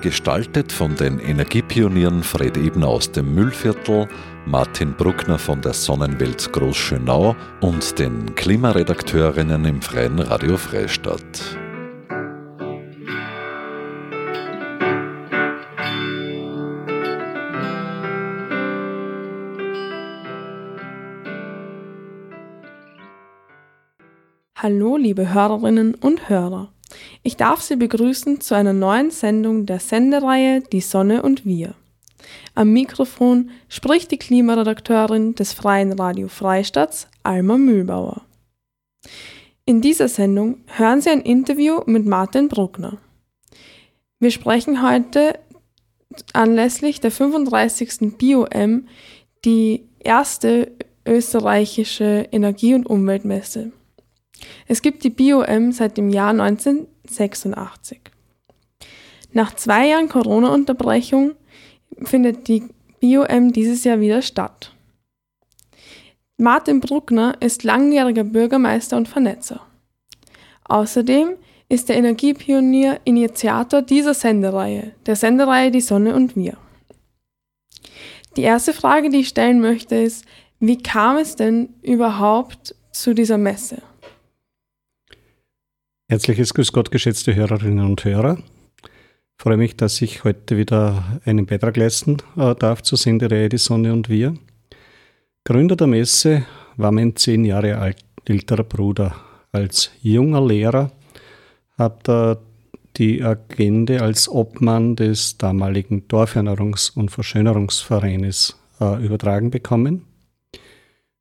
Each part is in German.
Gestaltet von den Energiepionieren Fred Ebner aus dem Müllviertel, Martin Bruckner von der Sonnenwelt Großschönau und den Klimaredakteurinnen im Freien Radio Freistadt. Hallo, liebe Hörerinnen und Hörer. Ich darf Sie begrüßen zu einer neuen Sendung der Sendereihe Die Sonne und wir. Am Mikrofon spricht die Klimaredakteurin des Freien Radio Freistadts, Alma Mühlbauer. In dieser Sendung hören Sie ein Interview mit Martin Bruckner. Wir sprechen heute anlässlich der 35. BioM, die erste österreichische Energie- und Umweltmesse. Es gibt die BioM seit dem Jahr 1986. Nach zwei Jahren Corona-Unterbrechung findet die BioM dieses Jahr wieder statt. Martin Bruckner ist langjähriger Bürgermeister und Vernetzer. Außerdem ist der Energiepionier Initiator dieser Sendereihe, der Sendereihe Die Sonne und wir. Die erste Frage, die ich stellen möchte, ist, wie kam es denn überhaupt zu dieser Messe? Herzliches Grüß Gott, geschätzte Hörerinnen und Hörer. Ich freue mich, dass ich heute wieder einen Beitrag leisten äh, darf zur Sendereihe Die Sonne und wir. Gründer der Messe war mein zehn Jahre alt, älterer Bruder. Als junger Lehrer hat er die Agende als Obmann des damaligen Dorfernährungs- und Verschönerungsvereines äh, übertragen bekommen.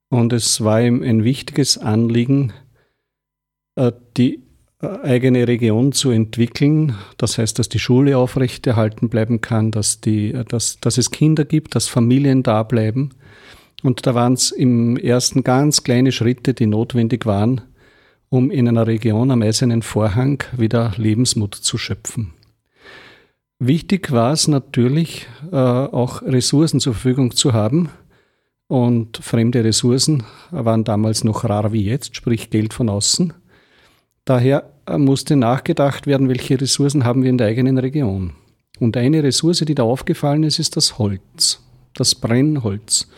Und es war ihm ein wichtiges Anliegen, äh, die eigene Region zu entwickeln. Das heißt, dass die Schule aufrechterhalten bleiben kann, dass, die, dass, dass es Kinder gibt, dass Familien da bleiben. Und da waren es im ersten ganz kleine Schritte, die notwendig waren, um in einer Region am eisernen Vorhang wieder Lebensmut zu schöpfen. Wichtig war es natürlich, äh, auch Ressourcen zur Verfügung zu haben. Und fremde Ressourcen waren damals noch rar wie jetzt, sprich Geld von außen. Daher äh, musste nachgedacht werden, welche Ressourcen haben wir in der eigenen Region. Und eine Ressource, die da aufgefallen ist, ist das Holz, das Brennholz.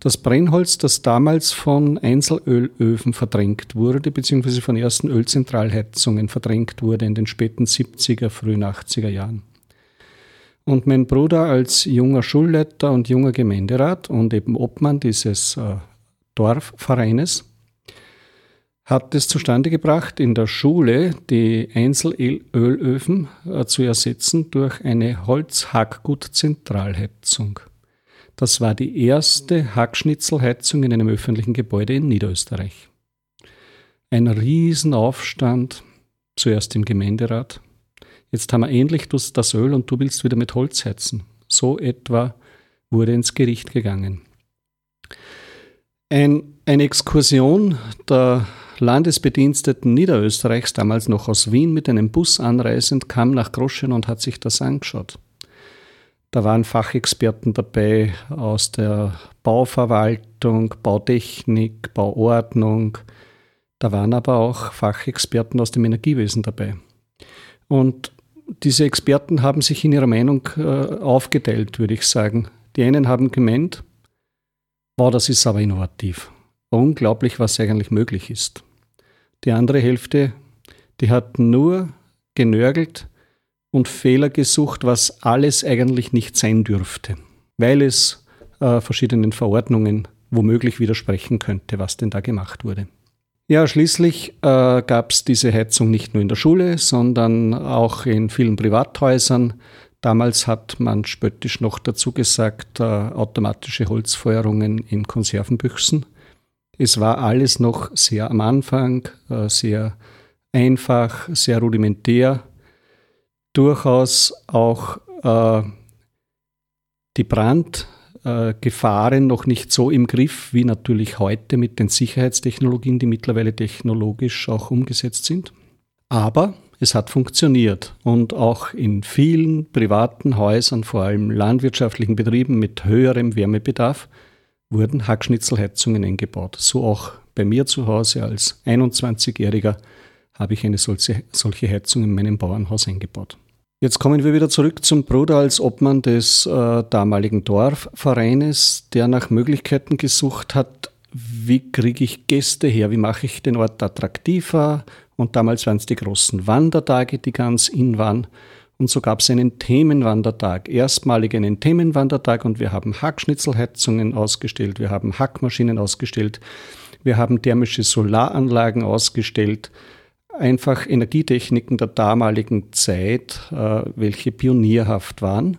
Das Brennholz, das damals von Einzelölöfen verdrängt wurde, beziehungsweise von ersten Ölzentralheizungen verdrängt wurde in den späten 70er, frühen 80er Jahren. Und mein Bruder als junger Schulleiter und junger Gemeinderat und eben Obmann dieses äh, Dorfvereines hat es zustande gebracht, in der Schule die Einzelölöfen äh, zu ersetzen durch eine Holzhackgut-Zentralheizung. Das war die erste Hackschnitzelheizung in einem öffentlichen Gebäude in Niederösterreich. Ein Riesenaufstand, zuerst im Gemeinderat. Jetzt haben wir endlich das Öl und du willst wieder mit Holz heizen. So etwa wurde ins Gericht gegangen. Ein, eine Exkursion der Landesbediensteten Niederösterreichs, damals noch aus Wien, mit einem Bus anreisend, kam nach Groschen und hat sich das angeschaut. Da waren Fachexperten dabei aus der Bauverwaltung, Bautechnik, Bauordnung. Da waren aber auch Fachexperten aus dem Energiewesen dabei. Und diese Experten haben sich in ihrer Meinung äh, aufgeteilt, würde ich sagen. Die einen haben gemeint, wow, das ist aber innovativ unglaublich, was eigentlich möglich ist. Die andere Hälfte, die hat nur genörgelt und Fehler gesucht, was alles eigentlich nicht sein dürfte, weil es äh, verschiedenen Verordnungen womöglich widersprechen könnte, was denn da gemacht wurde. Ja, schließlich äh, gab es diese Heizung nicht nur in der Schule, sondern auch in vielen Privathäusern. Damals hat man spöttisch noch dazu gesagt, äh, automatische Holzfeuerungen in Konservenbüchsen. Es war alles noch sehr am Anfang, äh, sehr einfach, sehr rudimentär. Durchaus auch äh, die Brand, äh, Gefahren noch nicht so im Griff wie natürlich heute mit den Sicherheitstechnologien, die mittlerweile technologisch auch umgesetzt sind. Aber es hat funktioniert und auch in vielen privaten Häusern, vor allem landwirtschaftlichen Betrieben mit höherem Wärmebedarf, wurden Hackschnitzelheizungen eingebaut. So auch bei mir zu Hause als 21-Jähriger habe ich eine solche, solche Heizung in meinem Bauernhaus eingebaut. Jetzt kommen wir wieder zurück zum Bruder als Obmann des äh, damaligen Dorfvereines, der nach Möglichkeiten gesucht hat, wie kriege ich Gäste her, wie mache ich den Ort attraktiver. Und damals waren es die großen Wandertage, die ganz in waren. Und so gab es einen Themenwandertag, erstmalig einen Themenwandertag und wir haben Hackschnitzelheizungen ausgestellt, wir haben Hackmaschinen ausgestellt, wir haben thermische Solaranlagen ausgestellt, einfach Energietechniken der damaligen Zeit, äh, welche pionierhaft waren.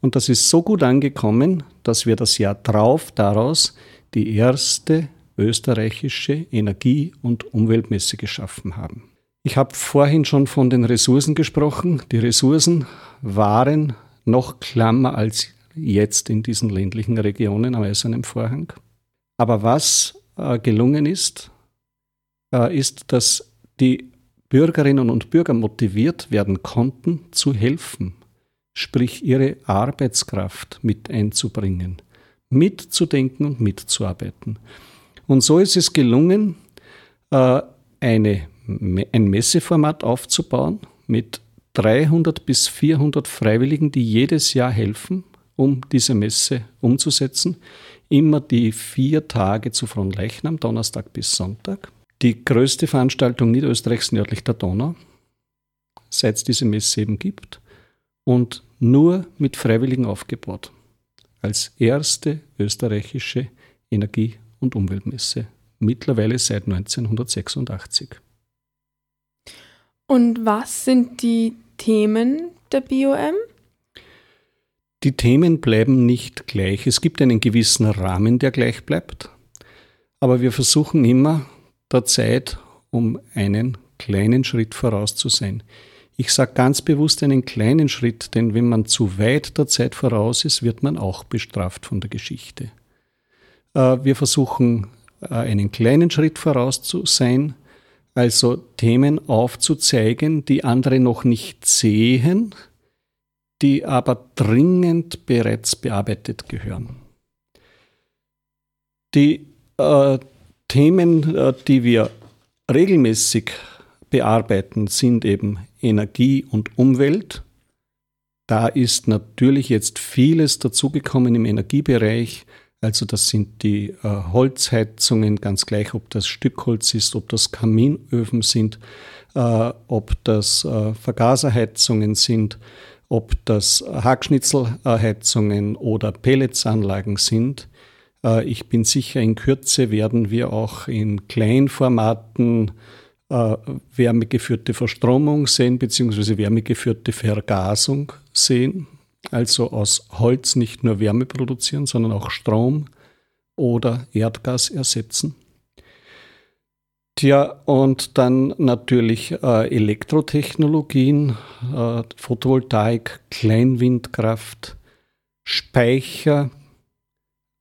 Und das ist so gut angekommen, dass wir das Jahr drauf daraus die erste österreichische Energie- und Umweltmesse geschaffen haben. Ich habe vorhin schon von den Ressourcen gesprochen. Die Ressourcen waren noch klammer als jetzt in diesen ländlichen Regionen am Eisernen Vorhang. Aber was äh, gelungen ist, äh, ist, dass die Bürgerinnen und Bürger motiviert werden konnten, zu helfen, sprich ihre Arbeitskraft mit einzubringen, mitzudenken und mitzuarbeiten. Und so ist es gelungen, äh, eine, ein Messeformat aufzubauen mit 300 bis 400 Freiwilligen, die jedes Jahr helfen, um diese Messe umzusetzen. Immer die vier Tage zu Fronleichnam, Donnerstag bis Sonntag die größte Veranstaltung Niederösterreichs nördlich der Donau, seit es diese Messe eben gibt, und nur mit Freiwilligen aufgebaut. Als erste österreichische Energie- und Umweltmesse, mittlerweile seit 1986. Und was sind die Themen der BOM? Die Themen bleiben nicht gleich. Es gibt einen gewissen Rahmen, der gleich bleibt. Aber wir versuchen immer, der Zeit, um einen kleinen Schritt voraus zu sein. Ich sage ganz bewusst einen kleinen Schritt, denn wenn man zu weit der Zeit voraus ist, wird man auch bestraft von der Geschichte. Äh, wir versuchen äh, einen kleinen Schritt voraus zu sein, also Themen aufzuzeigen, die andere noch nicht sehen, die aber dringend bereits bearbeitet gehören. Die äh, Themen, äh, die wir regelmäßig bearbeiten, sind eben Energie und Umwelt. Da ist natürlich jetzt vieles dazugekommen im Energiebereich. Also das sind die äh, Holzheizungen, ganz gleich, ob das Stückholz ist, ob das Kaminöfen sind, äh, ob das äh, Vergaserheizungen sind, ob das Hackschnitzelheizungen oder Pelletsanlagen sind. Äh, ich bin sicher, in Kürze werden wir auch in Kleinformaten äh, wärmegeführte Verstromung sehen, beziehungsweise wärmegeführte Vergasung sehen. Also aus Holz nicht nur Wärme produzieren, sondern auch Strom oder Erdgas ersetzen. Tja, und dann natürlich äh, Elektrotechnologien, äh, Photovoltaik, Kleinwindkraft, Speicher,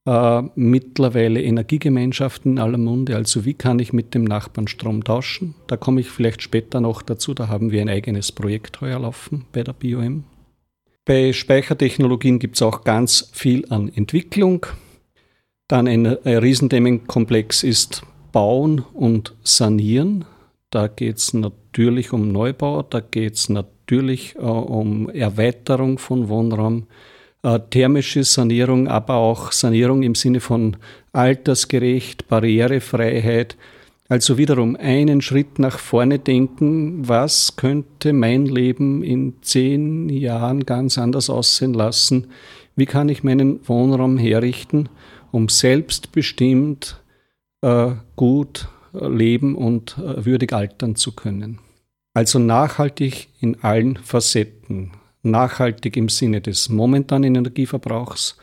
äh, mittlerweile Energiegemeinschaften in aller Munde. Also wie kann ich mit dem Nachbarn Strom tauschen? Da komme ich vielleicht später noch dazu. Da haben wir ein eigenes Projekt heuer laufen bei der BioM. Bei Speichertechnologien gibt es auch ganz viel an Entwicklung. Dann ein, ein Riesenthemenkomplex ist Bauen und Sanieren. Da geht es natürlich um Neubau, da geht es natürlich äh, um Erweiterung von Wohnraum, äh, thermische Sanierung, aber auch Sanierung im Sinne von altersgerecht, Barrierefreiheit. Also wiederum einen Schritt nach vorne denken, was könnte mein Leben in zehn Jahren ganz anders aussehen lassen? Wie kann ich meinen Wohnraum herrichten, um selbstbestimmt äh, gut äh, leben und äh, würdig altern zu können? Also nachhaltig in allen Facetten nachhaltig im Sinne des momentanen Energieverbrauchs,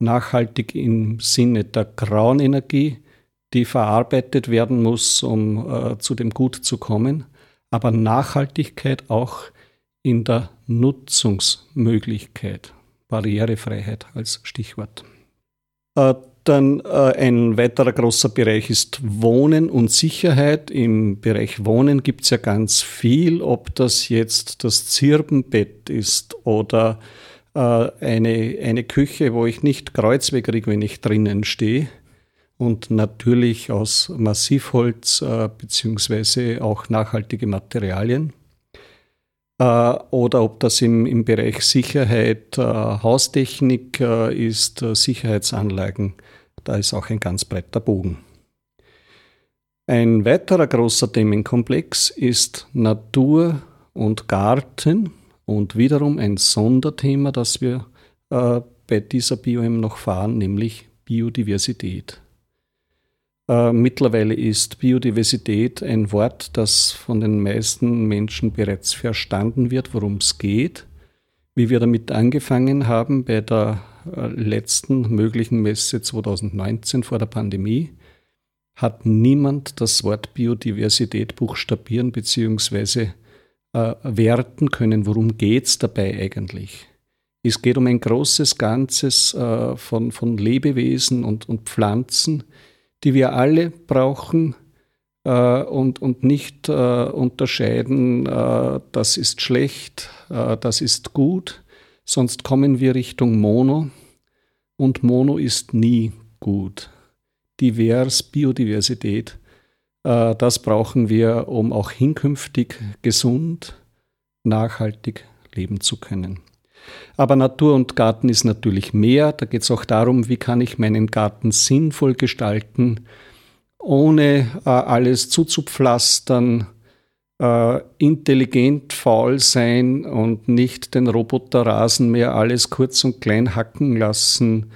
nachhaltig im Sinne der grauen Energie, die verarbeitet werden muss, um äh, zu dem Gut zu kommen, aber Nachhaltigkeit auch in der Nutzungsmöglichkeit, Barrierefreiheit als Stichwort. Äh, dann äh, ein weiterer großer Bereich ist Wohnen und Sicherheit. Im Bereich Wohnen gibt es ja ganz viel, ob das jetzt das Zirbenbett ist oder äh, eine, eine Küche, wo ich nicht Kreuzweh kriege, wenn ich drinnen stehe. Und natürlich aus Massivholz äh, beziehungsweise auch nachhaltige Materialien. Äh, oder ob das im, im Bereich Sicherheit, äh, Haustechnik äh, ist, äh, Sicherheitsanlagen da ist auch ein ganz breiter Bogen. Ein weiterer großer Themenkomplex ist Natur und Garten und wiederum ein Sonderthema, das wir äh, bei dieser BioM noch fahren, nämlich Biodiversität. Äh, mittlerweile ist Biodiversität ein Wort, das von den meisten Menschen bereits verstanden wird, worum es geht. Wie wir damit angefangen haben bei der äh, letzten möglichen Messe 2019 vor der Pandemie hat niemand das Wort Biodiversität buchstabieren bzw. Äh, werten können. Worum geht es dabei eigentlich? Es geht um ein großes Ganzes äh, von, von Lebewesen und, und Pflanzen, die wir alle brauchen äh, und, und nicht äh, unterscheiden, äh, das ist schlecht, äh, das ist gut sonst kommen wir Richtung Mono und Mono ist nie gut. Divers, Biodiversität, äh, das brauchen wir, um auch hinkünftig gesund, nachhaltig leben zu können. Aber Natur und Garten ist natürlich mehr. Da geht es auch darum, wie kann ich meinen Garten sinnvoll gestalten, ohne äh, alles zuzupflastern, äh, intelligent faul sein und nicht den Roboterrasen mehr alles kurz und klein hacken lassen,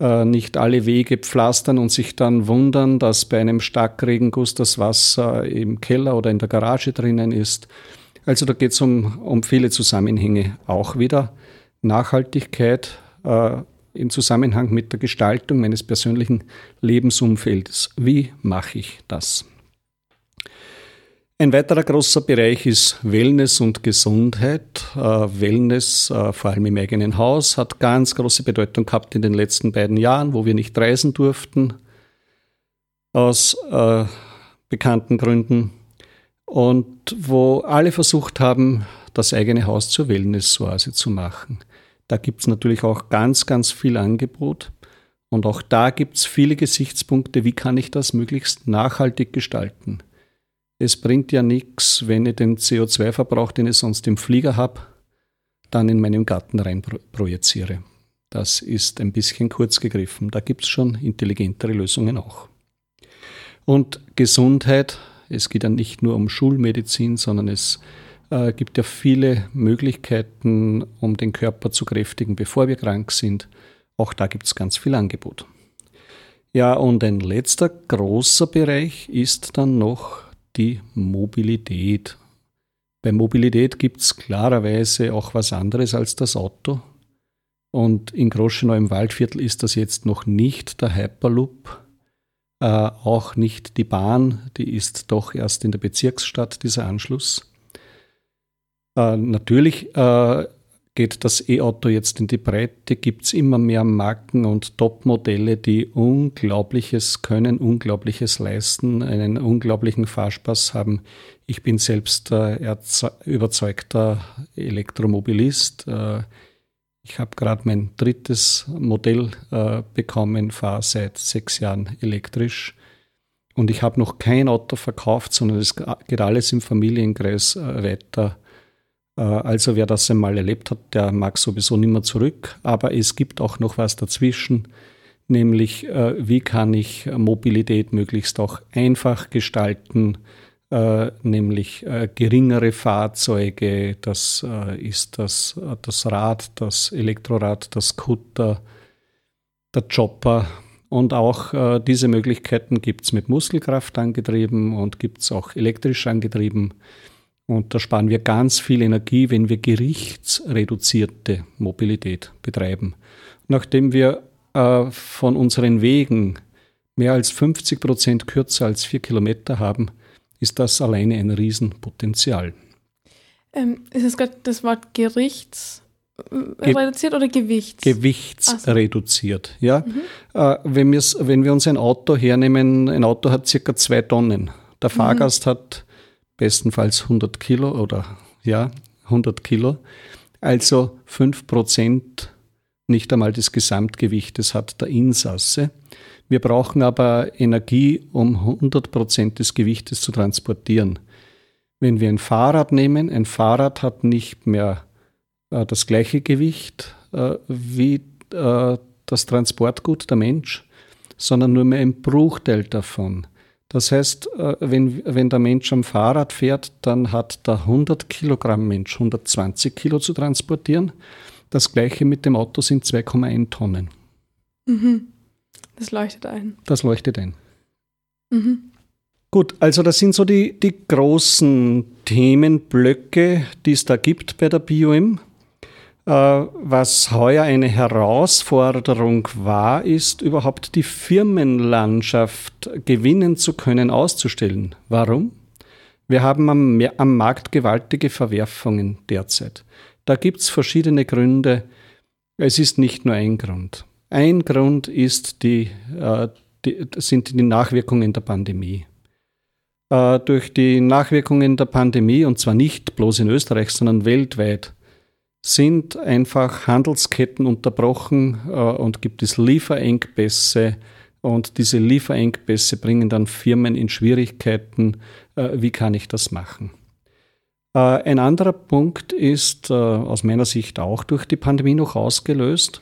äh, nicht alle Wege pflastern und sich dann wundern, dass bei einem Starkregenguss das Wasser im Keller oder in der Garage drinnen ist. Also da geht es um, um viele Zusammenhänge. Auch wieder Nachhaltigkeit äh, im Zusammenhang mit der Gestaltung meines persönlichen Lebensumfeldes. Wie mache ich das? Ein weiterer großer Bereich ist Wellness und Gesundheit. Äh, Wellness, äh, vor allem im eigenen Haus, hat ganz große Bedeutung gehabt in den letzten beiden Jahren, wo wir nicht reisen durften, aus äh, bekannten Gründen, und wo alle versucht haben, das eigene Haus zur Wellnessoase zu machen. Da gibt es natürlich auch ganz, ganz viel Angebot. Und auch da gibt es viele Gesichtspunkte, wie kann ich das möglichst nachhaltig gestalten. Es bringt ja nichts, wenn ich den CO2-Verbrauch, den ich sonst im Flieger habe, dann in meinen Garten rein projiziere. Das ist ein bisschen kurz gegriffen. Da gibt es schon intelligentere Lösungen auch. Und Gesundheit, es geht ja nicht nur um Schulmedizin, sondern es äh, gibt ja viele Möglichkeiten, um den Körper zu kräftigen, bevor wir krank sind. Auch da gibt es ganz viel Angebot. Ja, und ein letzter großer Bereich ist dann noch die Mobilität. Bei Mobilität gibt es klarerweise auch was anderes als das Auto. Und in Groschenau im Waldviertel ist das jetzt noch nicht der Hyperloop, äh, auch nicht die Bahn, die ist doch erst in der Bezirksstadt, dieser Anschluss. Äh, natürlich äh, geht das E-Auto jetzt in die Breite, gibt es immer mehr Marken und Top-Modelle, die Unglaubliches können, Unglaubliches leisten, einen unglaublichen Fahrspaß haben. Ich bin selbst äh, überzeugter Elektromobilist. Äh, ich habe gerade mein drittes Modell äh, bekommen, fahre seit sechs Jahren elektrisch. Und ich habe noch kein Auto verkauft, sondern es geht alles im Familienkreis äh, weiter äh, also wer das einmal erlebt hat, der mag sowieso nicht mehr zurück. Aber es gibt auch noch was dazwischen, nämlich äh, wie kann ich Mobilität möglichst auch einfach gestalten, äh, nämlich geringere Fahrzeuge, das ist das, das Rad, das Elektrorad, das Kutter, der Chopper. Und auch diese Möglichkeiten gibt es mit Muskelkraft angetrieben und gibt es auch elektrisch angetrieben. Und da sparen wir ganz viel Energie, wenn wir gerichtsreduzierte Mobilität betreiben. Nachdem wir äh, von unseren Wegen mehr als 50 Prozent kürzer als vier Kilometer haben, ist das alleine ein Riesenpotenzial. Ähm, es ist gerade das Wort Gerichts Ge reduziert oder Gewichts? Gewichtsreduziert, so. ja. Mhm. Äh, wenn, wenn wir uns ein Auto hernehmen, ein Auto hat circa zwei Tonnen. Der mhm. Fahrgast mhm. hat bestenfalls 100 Kilo oder ja, 100 Kilo. Also 5 Prozent nicht einmal des Gesamtgewichtes hat der Insasse. Wir brauchen aber Energie, um 100 Prozent des Gewichtes zu transportieren. Wenn wir ein Fahrrad nehmen, ein Fahrrad hat nicht mehr äh, das gleiche Gewicht äh, wie äh, das Transportgut der Mensch, sondern nur mehr ein Bruchteil davon. Das heißt, äh, wenn, wenn der Mensch am Fahrrad fährt, dann hat der 100 Kilogramm Mensch 120 Kilo zu transportieren. Das gleiche mit dem Auto sind 2,1 Tonnen. Mhm. Das leuchtet ein. Das leuchtet ein. Mhm. Gut, also das sind so die, die großen Themenblöcke, die es da gibt bei der BioM. Äh, was heuer eine Herausforderung war, ist überhaupt die Firmenlandschaft gewinnen zu können, auszustellen. Warum? Wir haben am, am Markt gewaltige Verwerfungen derzeit. Da gibt es verschiedene Gründe. Es ist nicht nur ein Grund. Ein Grund ist die, äh, die, sind die Nachwirkungen der Pandemie. Äh, durch die Nachwirkungen der Pandemie, und zwar nicht bloß in Österreich, sondern weltweit, sind einfach Handelsketten unterbrochen äh, und gibt es Lieferengpässe. Und diese Lieferengpässe bringen dann Firmen in Schwierigkeiten. Äh, wie kann ich das machen? Äh, ein anderer Punkt ist äh, aus meiner Sicht auch durch die Pandemie noch ausgelöst.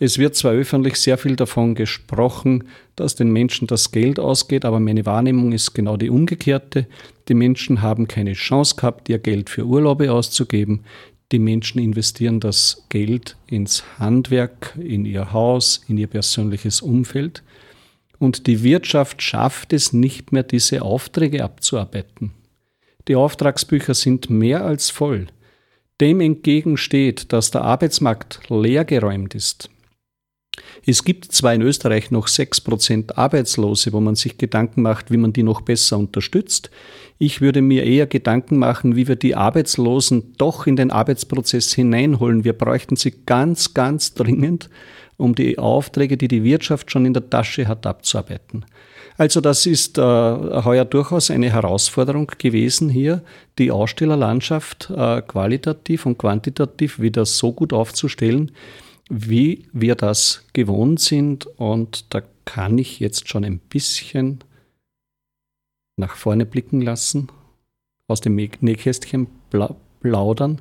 Es wird zwar öffentlich sehr viel davon gesprochen, dass den Menschen das Geld ausgeht, aber meine Wahrnehmung ist genau die umgekehrte. Die Menschen haben keine Chance gehabt, ihr Geld für Urlaube auszugeben. Die Menschen investieren das Geld ins Handwerk, in ihr Haus, in ihr persönliches Umfeld. Und die Wirtschaft schafft es nicht mehr, diese Aufträge abzuarbeiten. Die Auftragsbücher sind mehr als voll. Dem entgegensteht, dass der Arbeitsmarkt leergeräumt ist. Es gibt zwar in Österreich noch 6% Arbeitslose, wo man sich Gedanken macht, wie man die noch besser unterstützt. Ich würde mir eher Gedanken machen, wie wir die Arbeitslosen doch in den Arbeitsprozess hineinholen. Wir bräuchten sie ganz, ganz dringend, um die Aufträge, die die Wirtschaft schon in der Tasche hat, abzuarbeiten. Also das ist äh, heuer durchaus eine Herausforderung gewesen, hier die Ausstellerlandschaft äh, qualitativ und quantitativ wieder so gut aufzustellen, wie wir das gewohnt sind. Und da kann ich jetzt schon ein bisschen nach vorne blicken lassen, aus dem Nähkästchen plaudern.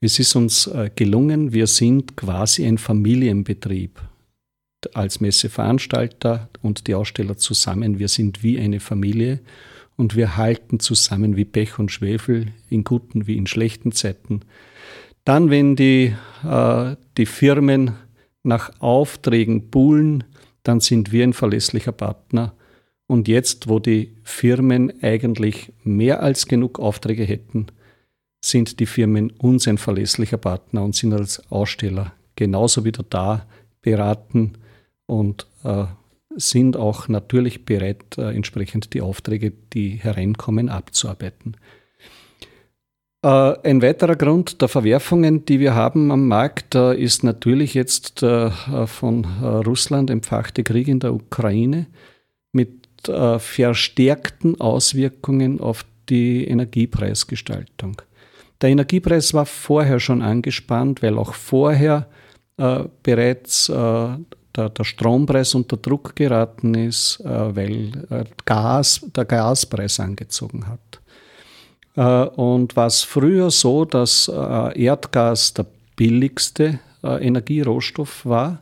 Es ist uns äh, gelungen, wir sind quasi ein Familienbetrieb als Messeveranstalter und die Aussteller zusammen. Wir sind wie eine Familie und wir halten zusammen wie Pech und Schwefel in guten wie in schlechten Zeiten. Dann, wenn die, äh, die Firmen nach Aufträgen buhlen, dann sind wir ein verlässlicher Partner. Und jetzt, wo die Firmen eigentlich mehr als genug Aufträge hätten, sind die Firmen uns ein verlässlicher Partner und sind als Aussteller genauso wieder da, beraten und äh, sind auch natürlich bereit, äh, entsprechend die Aufträge, die hereinkommen, abzuarbeiten. Äh, ein weiterer Grund der Verwerfungen, die wir haben am Markt, ist natürlich jetzt der äh, von äh, Russland empfachte Krieg in der Ukraine mit verstärkten Auswirkungen auf die Energiepreisgestaltung. Der Energiepreis war vorher schon angespannt, weil auch vorher bereits der, der, Strompreis unter Druck geraten ist, weil Gas, der Gaspreis angezogen hat. Äh, und war es früher so, dass äh, Erdgas der billigste äh, Energierohstoff war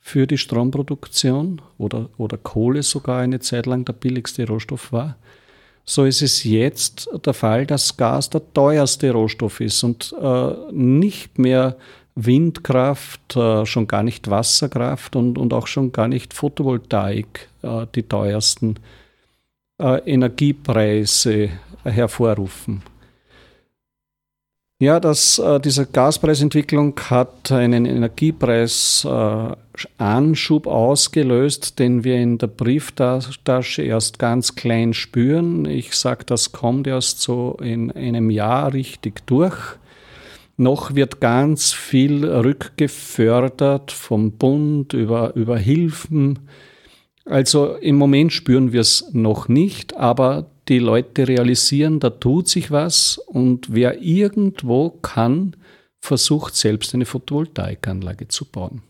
für die Stromproduktion oder, oder Kohle sogar eine Zeit lang der billigste Rohstoff war. So ist es jetzt der Fall, dass Gas der teuerste Rohstoff ist und äh, nicht mehr Windkraft, äh, schon gar nicht Wasserkraft und, und auch schon gar nicht Photovoltaik äh, die teuersten Energiepreise hervorrufen. Ja, das, äh, diese Gaspreisentwicklung hat einen Energiepreisanschub äh, ausgelöst, den wir in der Brieftasche erst ganz klein spüren. Ich sage, das kommt erst so in einem Jahr richtig durch. Noch wird ganz viel rückgefördert vom Bund über, über Hilfen. Also im Moment spüren wir es noch nicht, aber die Leute realisieren, da tut sich was und wer irgendwo kann, versucht selbst eine Photovoltaikanlage zu bauen.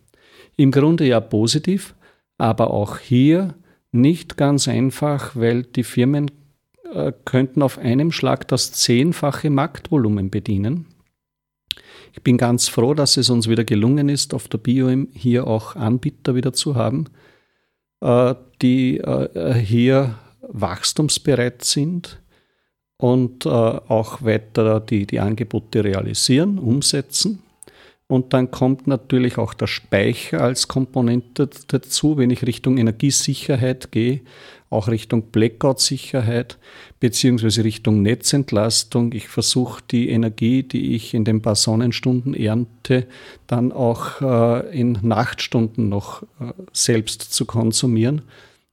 Im Grunde ja positiv, aber auch hier nicht ganz einfach, weil die Firmen äh, könnten auf einem Schlag das zehnfache Marktvolumen bedienen. Ich bin ganz froh, dass es uns wieder gelungen ist, auf der BioM hier auch Anbieter wieder zu haben, äh, die äh, hier wachstumsbereit sind und auch weiter die, die Angebote realisieren, umsetzen. Und dann kommt natürlich auch der Speicher als Komponente dazu, wenn ich Richtung Energiesicherheit gehe, auch Richtung Blackout-Sicherheit beziehungsweise Richtung Netzentlastung. Ich versuche die Energie, die ich in den paar Sonnenstunden ernte, dann auch äh, in Nachtstunden noch äh, selbst zu konsumieren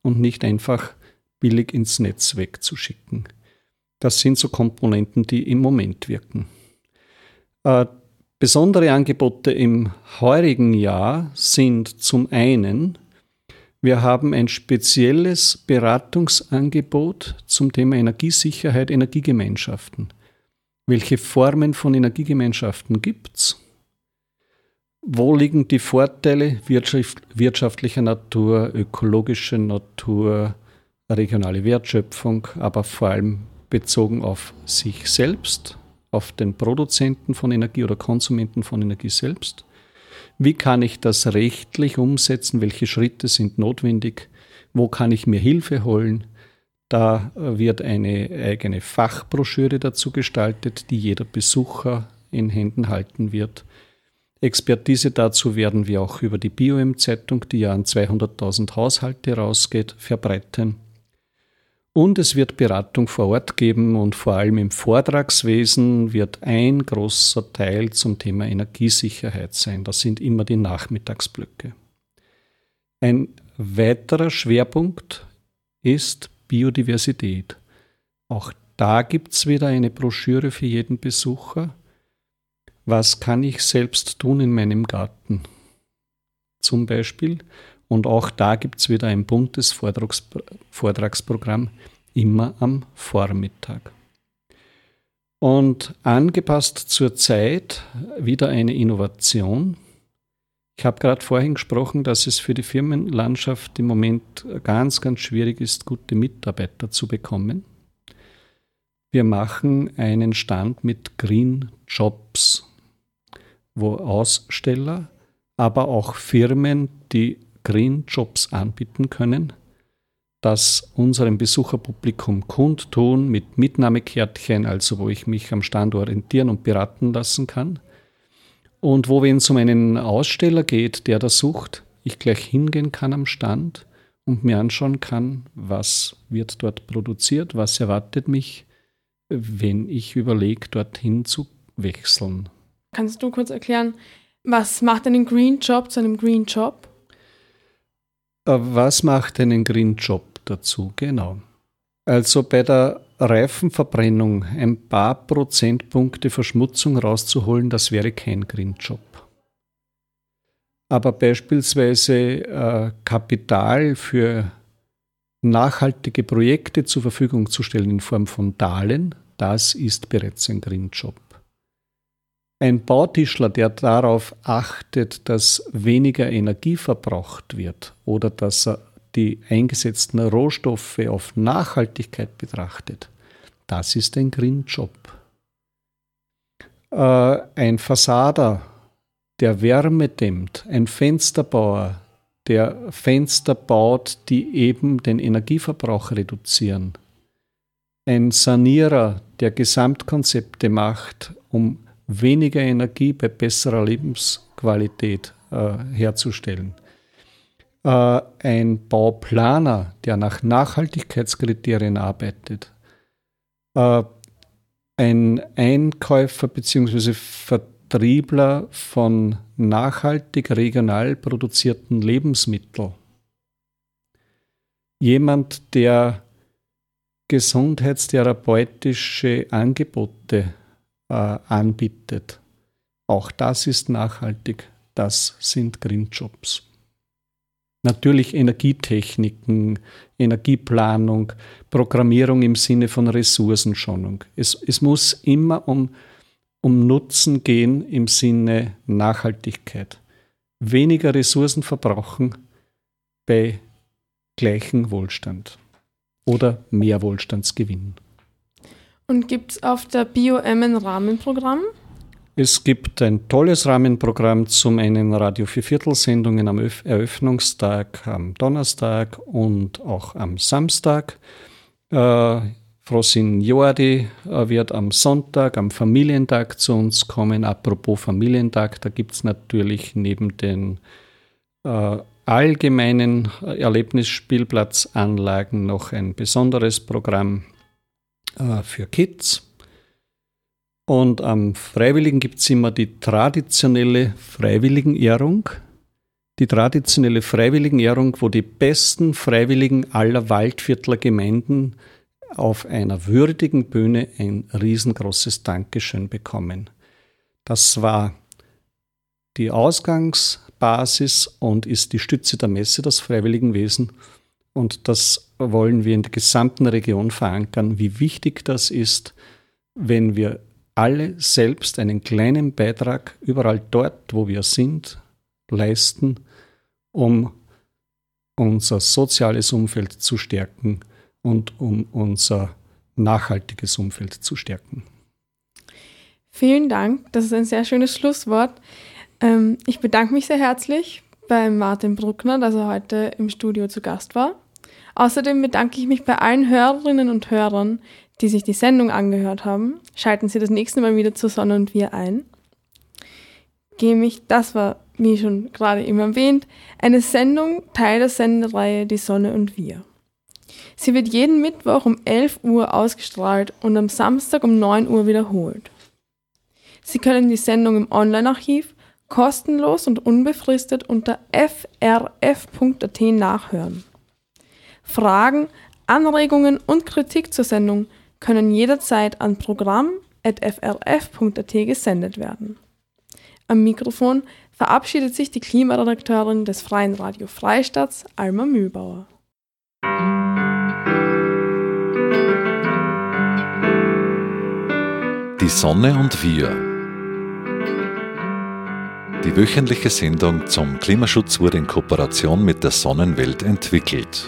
und nicht einfach billig ins Netz wegzuschicken. Das sind so Komponenten, die im Moment wirken. Äh, Besondere Angebote im heurigen Jahr sind zum einen, wir haben ein spezielles Beratungsangebot zum Thema Energiesicherheit, Energiegemeinschaften. Welche Formen von Energiegemeinschaften gibt es? Wo liegen die Vorteile wirtschaftlicher Natur, ökologischer Natur, regionale Wertschöpfung, aber vor allem bezogen auf sich selbst, auf den Produzenten von Energie oder Konsumenten von Energie selbst? Wie kann ich das rechtlich umsetzen? Welche Schritte sind notwendig? Wo kann ich mir Hilfe holen? Da wird eine eigene Fachbroschüre dazu gestaltet, die jeder Besucher in Händen halten wird. Expertise dazu werden wir auch über die BioM-Zeitung, die ja an 200.000 Haushalte rausgeht, verbreiten. Und es wird Beratung vor Ort geben und vor allem im Vortragswesen wird ein großer Teil zum Thema Energiesicherheit sein. Das sind immer die Nachmittagsblöcke. Ein weiterer Schwerpunkt ist Biodiversität. Auch da gibt es wieder eine Broschüre für jeden Besucher. Was kann ich selbst tun in meinem Garten? Zum Beispiel und auch da gibt es wieder ein buntes Vortrags Vortragsprogramm, immer am Vormittag. Und angepasst zur Zeit wieder eine Innovation. Ich habe gerade vorhin gesprochen, dass es für die Firmenlandschaft im Moment ganz, ganz schwierig ist, gute Mitarbeiter zu bekommen. Wir machen einen Stand mit Green Jobs, wo Aussteller, aber auch Firmen, die Green Jobs anbieten können, das unserem Besucherpublikum kundtun mit Mitnahmekärtchen, also wo ich mich am Stand orientieren und beraten lassen kann. Und wo, wenn es um einen Aussteller geht, der da sucht, ich gleich hingehen kann am Stand und mir anschauen kann, was wird dort produziert, was erwartet mich, wenn ich überlege, dorthin zu wechseln. Kannst du kurz erklären, was macht einen Green Job zu einem Green Job? Äh, was macht einen Green Job dazu? Genau. Also bei der Reifenverbrennung ein paar Prozentpunkte Verschmutzung rauszuholen, das wäre kein Green Job. Aber beispielsweise äh, Kapital für nachhaltige Projekte zur Verfügung zu stellen in Form von Darlehen, das ist bereits ein Green Job. Ein Bautischler, der darauf achtet, dass weniger Energie verbraucht wird oder dass er die eingesetzten Rohstoffe auf Nachhaltigkeit betrachtet, das ist ein Green Job. Äh, ein Fassader, der Wärme dämmt, ein Fensterbauer, der Fenster baut, die eben den Energieverbrauch reduzieren. Ein Sanierer, der Gesamtkonzepte macht, um weniger Energie bei besserer Lebensqualität äh, herzustellen. Äh, ein Bauplaner, der nach Nachhaltigkeitskriterien arbeitet. Äh, ein Einkäufer bzw. Vertriebler von nachhaltig regional produzierten Lebensmitteln. Jemand, der gesundheitstherapeutische Angebote anbietet. Auch das ist nachhaltig. Das sind Green Jobs. Natürlich Energietechniken, Energieplanung, Programmierung im Sinne von Ressourcenschonung. Es, es muss immer um, um Nutzen gehen im Sinne Nachhaltigkeit. Weniger Ressourcen verbrauchen bei gleichem Wohlstand oder mehr Wohlstandsgewinn. Und gibt es auf der BioM ein Rahmenprogramm? Es gibt ein tolles Rahmenprogramm zum einen Radio Vierviertel-Sendungen am Eröffnungstag am Donnerstag und auch am Samstag. Äh, Frosin Jordi äh, wird am Sonntag, am Familientag zu uns kommen. Apropos Familientag, da gibt es natürlich neben den äh, allgemeinen Erlebnisspielplatzanlagen noch ein besonderes Programm äh, für Kids. Und am Freiwilligen gibt es immer die traditionelle Freiwilligenehrung. Die traditionelle Freiwilligenehrung, wo die besten Freiwilligen aller Waldviertler Gemeinden auf einer würdigen Bühne ein riesengroßes Dankeschön bekommen. Das war die Ausgangsbasis und ist die Stütze der Messe, das Freiwilligenwesen. Und das wollen wir in der gesamten Region verankern, wie wichtig das ist, wenn wir alle selbst einen kleinen Beitrag überall dort, wo wir sind, leisten, um unser soziales Umfeld zu stärken und um unser nachhaltiges Umfeld zu stärken. Vielen Dank, das ist ein sehr schönes Schlusswort. Ähm, ich bedanke mich sehr herzlich bei Martin Bruckner, dass er heute im Studio zu Gast war. Außerdem bedanke ich mich bei allen Hörerinnen und Hörern, die sich die Sendung angehört haben. Schalten Sie das nächste Mal wieder zu Sonne und Wir ein. Gehe mich, das war, wie schon gerade eben erwähnt, eine Sendung, Teil der Sendereihe Die Sonne und Wir. Sie wird jeden Mittwoch um 11 Uhr ausgestrahlt und am Samstag um 9 Uhr wiederholt. Sie können die Sendung im Online-Archiv kostenlos und unbefristet unter frf.at nachhören. Fragen, Anregungen und Kritik zur Sendung können jederzeit an programm.frf.at gesendet werden. Am Mikrofon verabschiedet sich die Klimaredakteurin des Freien Radio Freistaats, Alma Mühlbauer. Die Sonne und wir. Die wöchentliche Sendung zum Klimaschutz wurde in Kooperation mit der Sonnenwelt entwickelt.